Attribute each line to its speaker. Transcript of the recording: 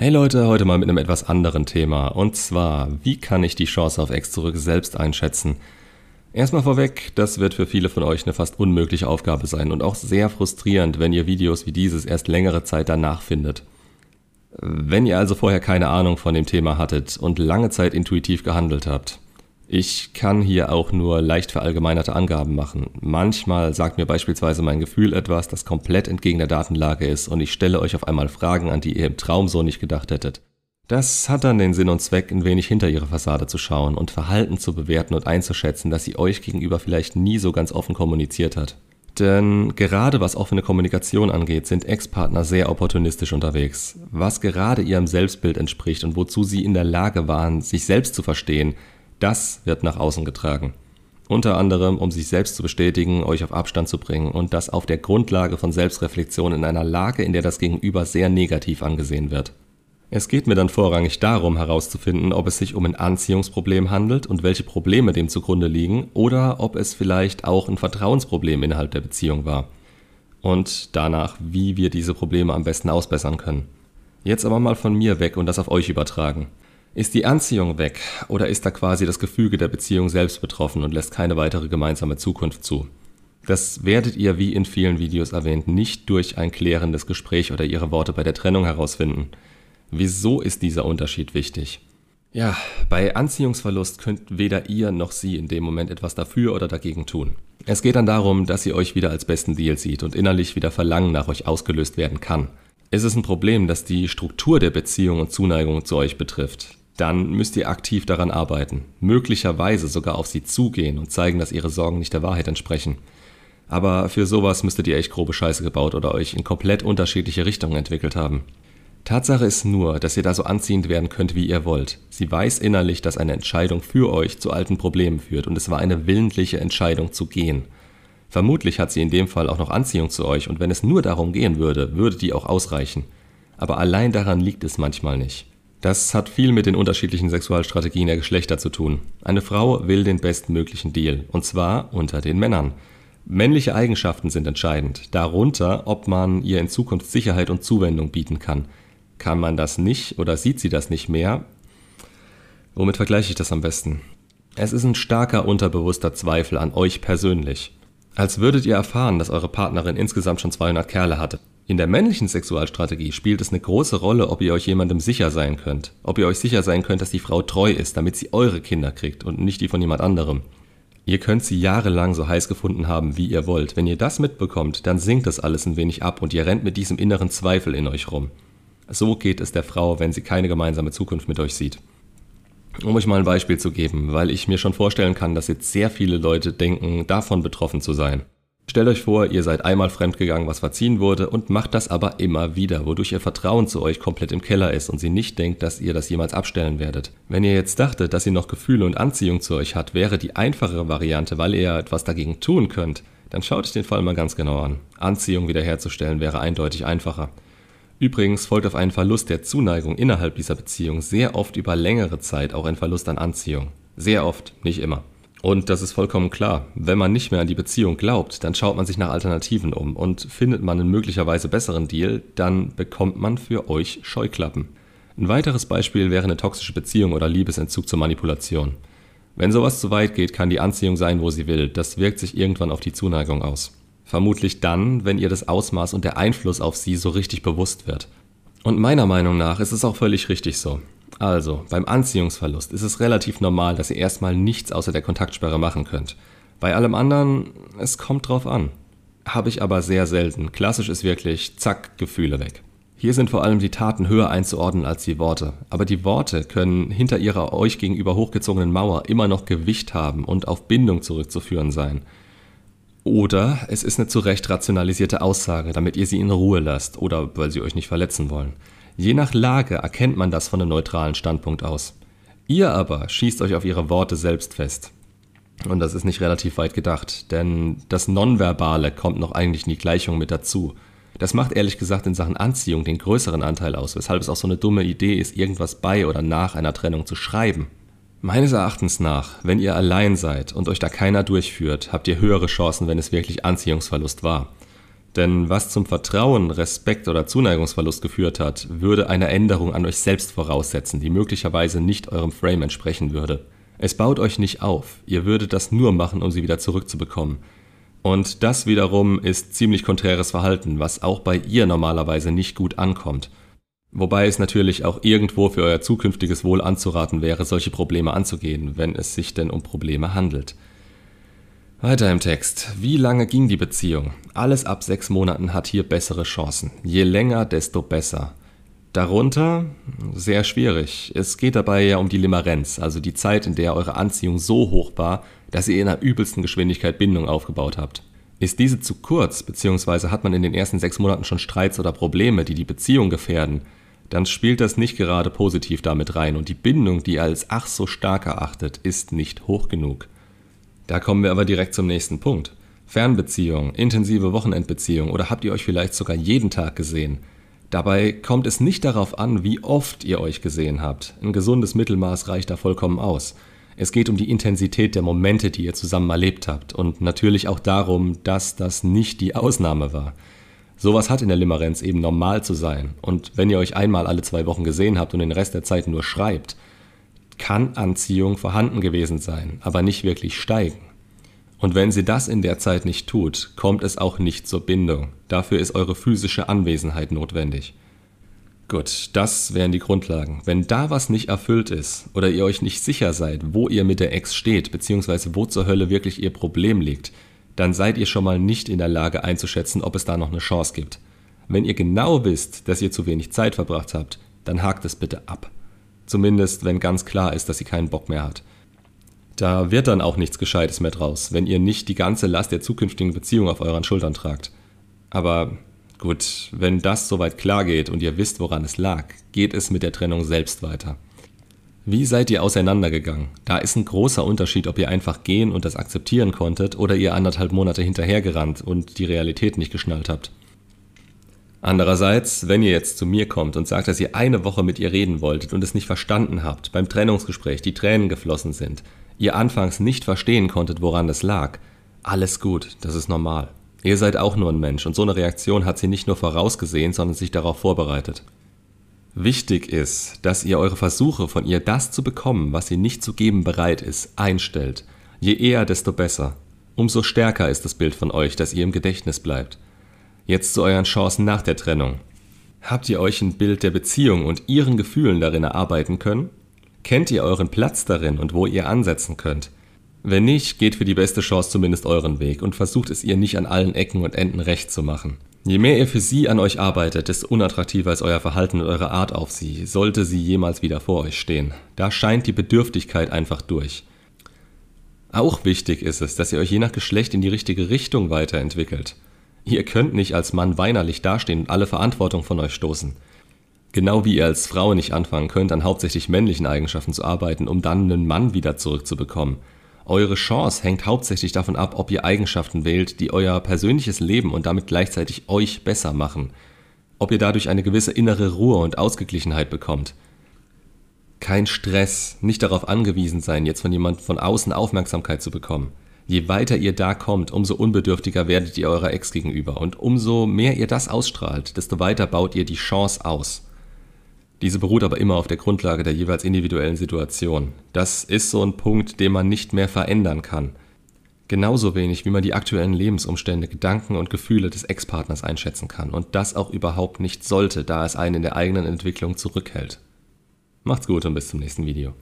Speaker 1: Hey Leute, heute mal mit einem etwas anderen Thema. Und zwar, wie kann ich die Chance auf Ex zurück selbst einschätzen? Erstmal vorweg, das wird für viele von euch eine fast unmögliche Aufgabe sein und auch sehr frustrierend, wenn ihr Videos wie dieses erst längere Zeit danach findet. Wenn ihr also vorher keine Ahnung von dem Thema hattet und lange Zeit intuitiv gehandelt habt, ich kann hier auch nur leicht verallgemeinerte Angaben machen. Manchmal sagt mir beispielsweise mein Gefühl etwas, das komplett entgegen der Datenlage ist und ich stelle euch auf einmal Fragen, an die ihr im Traum so nicht gedacht hättet. Das hat dann den Sinn und Zweck, ein wenig hinter ihre Fassade zu schauen und Verhalten zu bewerten und einzuschätzen, das sie euch gegenüber vielleicht nie so ganz offen kommuniziert hat. Denn gerade was offene Kommunikation angeht, sind Ex-Partner sehr opportunistisch unterwegs. Was gerade ihrem Selbstbild entspricht und wozu sie in der Lage waren, sich selbst zu verstehen, das wird nach außen getragen. Unter anderem, um sich selbst zu bestätigen, euch auf Abstand zu bringen und das auf der Grundlage von Selbstreflexion in einer Lage, in der das Gegenüber sehr negativ angesehen wird. Es geht mir dann vorrangig darum herauszufinden, ob es sich um ein Anziehungsproblem handelt und welche Probleme dem zugrunde liegen oder ob es vielleicht auch ein Vertrauensproblem innerhalb der Beziehung war. Und danach, wie wir diese Probleme am besten ausbessern können. Jetzt aber mal von mir weg und das auf euch übertragen. Ist die Anziehung weg oder ist da quasi das Gefüge der Beziehung selbst betroffen und lässt keine weitere gemeinsame Zukunft zu? Das werdet ihr, wie in vielen Videos erwähnt, nicht durch ein klärendes Gespräch oder ihre Worte bei der Trennung herausfinden. Wieso ist dieser Unterschied wichtig? Ja, bei Anziehungsverlust könnt weder ihr noch sie in dem Moment etwas dafür oder dagegen tun. Es geht dann darum, dass sie euch wieder als besten Deal sieht und innerlich wieder Verlangen nach euch ausgelöst werden kann. Ist es ein Problem, das die Struktur der Beziehung und Zuneigung zu euch betrifft, dann müsst ihr aktiv daran arbeiten, möglicherweise sogar auf sie zugehen und zeigen, dass ihre Sorgen nicht der Wahrheit entsprechen. Aber für sowas müsstet ihr echt grobe Scheiße gebaut oder euch in komplett unterschiedliche Richtungen entwickelt haben. Tatsache ist nur, dass ihr da so anziehend werden könnt, wie ihr wollt. Sie weiß innerlich, dass eine Entscheidung für euch zu alten Problemen führt und es war eine willentliche Entscheidung zu gehen. Vermutlich hat sie in dem Fall auch noch Anziehung zu euch und wenn es nur darum gehen würde, würde die auch ausreichen. Aber allein daran liegt es manchmal nicht. Das hat viel mit den unterschiedlichen Sexualstrategien der Geschlechter zu tun. Eine Frau will den bestmöglichen Deal, und zwar unter den Männern. Männliche Eigenschaften sind entscheidend, darunter, ob man ihr in Zukunft Sicherheit und Zuwendung bieten kann. Kann man das nicht oder sieht sie das nicht mehr? Womit vergleiche ich das am besten? Es ist ein starker unterbewusster Zweifel an euch persönlich. Als würdet ihr erfahren, dass eure Partnerin insgesamt schon 200 Kerle hatte. In der männlichen Sexualstrategie spielt es eine große Rolle, ob ihr euch jemandem sicher sein könnt. Ob ihr euch sicher sein könnt, dass die Frau treu ist, damit sie eure Kinder kriegt und nicht die von jemand anderem. Ihr könnt sie jahrelang so heiß gefunden haben, wie ihr wollt. Wenn ihr das mitbekommt, dann sinkt das alles ein wenig ab und ihr rennt mit diesem inneren Zweifel in euch rum. So geht es der Frau, wenn sie keine gemeinsame Zukunft mit euch sieht. Um euch mal ein Beispiel zu geben, weil ich mir schon vorstellen kann, dass jetzt sehr viele Leute denken, davon betroffen zu sein. Stellt euch vor, ihr seid einmal fremdgegangen, was verziehen wurde, und macht das aber immer wieder, wodurch ihr Vertrauen zu euch komplett im Keller ist und sie nicht denkt, dass ihr das jemals abstellen werdet. Wenn ihr jetzt dachtet, dass sie noch Gefühle und Anziehung zu euch hat, wäre die einfachere Variante, weil ihr ja etwas dagegen tun könnt, dann schaut euch den Fall mal ganz genau an. Anziehung wiederherzustellen wäre eindeutig einfacher. Übrigens folgt auf einen Verlust der Zuneigung innerhalb dieser Beziehung sehr oft über längere Zeit auch ein Verlust an Anziehung. Sehr oft, nicht immer. Und das ist vollkommen klar. Wenn man nicht mehr an die Beziehung glaubt, dann schaut man sich nach Alternativen um und findet man einen möglicherweise besseren Deal, dann bekommt man für euch Scheuklappen. Ein weiteres Beispiel wäre eine toxische Beziehung oder Liebesentzug zur Manipulation. Wenn sowas zu weit geht, kann die Anziehung sein, wo sie will. Das wirkt sich irgendwann auf die Zuneigung aus. Vermutlich dann, wenn ihr das Ausmaß und der Einfluss auf sie so richtig bewusst wird. Und meiner Meinung nach ist es auch völlig richtig so. Also, beim Anziehungsverlust ist es relativ normal, dass ihr erstmal nichts außer der Kontaktsperre machen könnt. Bei allem anderen, es kommt drauf an. Habe ich aber sehr selten. Klassisch ist wirklich, zack, Gefühle weg. Hier sind vor allem die Taten höher einzuordnen als die Worte. Aber die Worte können hinter ihrer euch gegenüber hochgezogenen Mauer immer noch Gewicht haben und auf Bindung zurückzuführen sein. Oder es ist eine zu Recht rationalisierte Aussage, damit ihr sie in Ruhe lasst oder weil sie euch nicht verletzen wollen. Je nach Lage erkennt man das von einem neutralen Standpunkt aus. Ihr aber schießt euch auf ihre Worte selbst fest. Und das ist nicht relativ weit gedacht, denn das Nonverbale kommt noch eigentlich in die Gleichung mit dazu. Das macht ehrlich gesagt in Sachen Anziehung den größeren Anteil aus, weshalb es auch so eine dumme Idee ist, irgendwas bei oder nach einer Trennung zu schreiben. Meines Erachtens nach, wenn ihr allein seid und euch da keiner durchführt, habt ihr höhere Chancen, wenn es wirklich Anziehungsverlust war. Denn was zum Vertrauen, Respekt oder Zuneigungsverlust geführt hat, würde eine Änderung an euch selbst voraussetzen, die möglicherweise nicht eurem Frame entsprechen würde. Es baut euch nicht auf, ihr würdet das nur machen, um sie wieder zurückzubekommen. Und das wiederum ist ziemlich konträres Verhalten, was auch bei ihr normalerweise nicht gut ankommt. Wobei es natürlich auch irgendwo für euer zukünftiges Wohl anzuraten wäre, solche Probleme anzugehen, wenn es sich denn um Probleme handelt. Weiter im Text. Wie lange ging die Beziehung? Alles ab sechs Monaten hat hier bessere Chancen. Je länger, desto besser. Darunter sehr schwierig. Es geht dabei ja um die Limerenz, also die Zeit, in der eure Anziehung so hoch war, dass ihr in der übelsten Geschwindigkeit Bindung aufgebaut habt. Ist diese zu kurz, beziehungsweise hat man in den ersten sechs Monaten schon Streits oder Probleme, die die Beziehung gefährden, dann spielt das nicht gerade positiv damit rein und die Bindung, die ihr als ach so stark erachtet, ist nicht hoch genug. Da kommen wir aber direkt zum nächsten Punkt. Fernbeziehung, intensive Wochenendbeziehung oder habt ihr euch vielleicht sogar jeden Tag gesehen? Dabei kommt es nicht darauf an, wie oft ihr euch gesehen habt. Ein gesundes Mittelmaß reicht da vollkommen aus. Es geht um die Intensität der Momente, die ihr zusammen erlebt habt und natürlich auch darum, dass das nicht die Ausnahme war. Sowas hat in der Limerenz eben normal zu sein. Und wenn ihr euch einmal alle zwei Wochen gesehen habt und den Rest der Zeit nur schreibt, kann Anziehung vorhanden gewesen sein, aber nicht wirklich steigen. Und wenn sie das in der Zeit nicht tut, kommt es auch nicht zur Bindung. Dafür ist eure physische Anwesenheit notwendig. Gut, das wären die Grundlagen. Wenn da was nicht erfüllt ist oder ihr euch nicht sicher seid, wo ihr mit der Ex steht, beziehungsweise wo zur Hölle wirklich ihr Problem liegt, dann seid ihr schon mal nicht in der Lage einzuschätzen, ob es da noch eine Chance gibt. Wenn ihr genau wisst, dass ihr zu wenig Zeit verbracht habt, dann hakt es bitte ab. Zumindest, wenn ganz klar ist, dass sie keinen Bock mehr hat. Da wird dann auch nichts Gescheites mehr draus, wenn ihr nicht die ganze Last der zukünftigen Beziehung auf euren Schultern tragt. Aber gut, wenn das soweit klar geht und ihr wisst, woran es lag, geht es mit der Trennung selbst weiter. Wie seid ihr auseinandergegangen? Da ist ein großer Unterschied, ob ihr einfach gehen und das akzeptieren konntet oder ihr anderthalb Monate hinterhergerannt und die Realität nicht geschnallt habt. Andererseits, wenn ihr jetzt zu mir kommt und sagt, dass ihr eine Woche mit ihr reden wolltet und es nicht verstanden habt, beim Trennungsgespräch die Tränen geflossen sind, ihr anfangs nicht verstehen konntet, woran es lag, alles gut, das ist normal. Ihr seid auch nur ein Mensch und so eine Reaktion hat sie nicht nur vorausgesehen, sondern sich darauf vorbereitet. Wichtig ist, dass ihr eure Versuche von ihr das zu bekommen, was sie nicht zu geben bereit ist, einstellt. Je eher, desto besser. Umso stärker ist das Bild von euch, das ihr im Gedächtnis bleibt. Jetzt zu euren Chancen nach der Trennung. Habt ihr euch ein Bild der Beziehung und ihren Gefühlen darin erarbeiten können? Kennt ihr euren Platz darin und wo ihr ansetzen könnt? Wenn nicht, geht für die beste Chance zumindest euren Weg und versucht es ihr nicht an allen Ecken und Enden recht zu machen. Je mehr ihr für sie an euch arbeitet, desto unattraktiver ist euer Verhalten und eure Art auf sie, sollte sie jemals wieder vor euch stehen. Da scheint die Bedürftigkeit einfach durch. Auch wichtig ist es, dass ihr euch je nach Geschlecht in die richtige Richtung weiterentwickelt. Ihr könnt nicht als Mann weinerlich dastehen und alle Verantwortung von euch stoßen. Genau wie ihr als Frau nicht anfangen könnt, an hauptsächlich männlichen Eigenschaften zu arbeiten, um dann einen Mann wieder zurückzubekommen. Eure Chance hängt hauptsächlich davon ab, ob ihr Eigenschaften wählt, die euer persönliches Leben und damit gleichzeitig euch besser machen. Ob ihr dadurch eine gewisse innere Ruhe und Ausgeglichenheit bekommt. Kein Stress, nicht darauf angewiesen sein, jetzt von jemand von außen Aufmerksamkeit zu bekommen. Je weiter ihr da kommt, umso unbedürftiger werdet ihr eurer Ex gegenüber und umso mehr ihr das ausstrahlt, desto weiter baut ihr die Chance aus. Diese beruht aber immer auf der Grundlage der jeweils individuellen Situation. Das ist so ein Punkt, den man nicht mehr verändern kann. Genauso wenig, wie man die aktuellen Lebensumstände, Gedanken und Gefühle des Ex-Partners einschätzen kann und das auch überhaupt nicht sollte, da es einen in der eigenen Entwicklung zurückhält. Macht's gut und bis zum nächsten Video.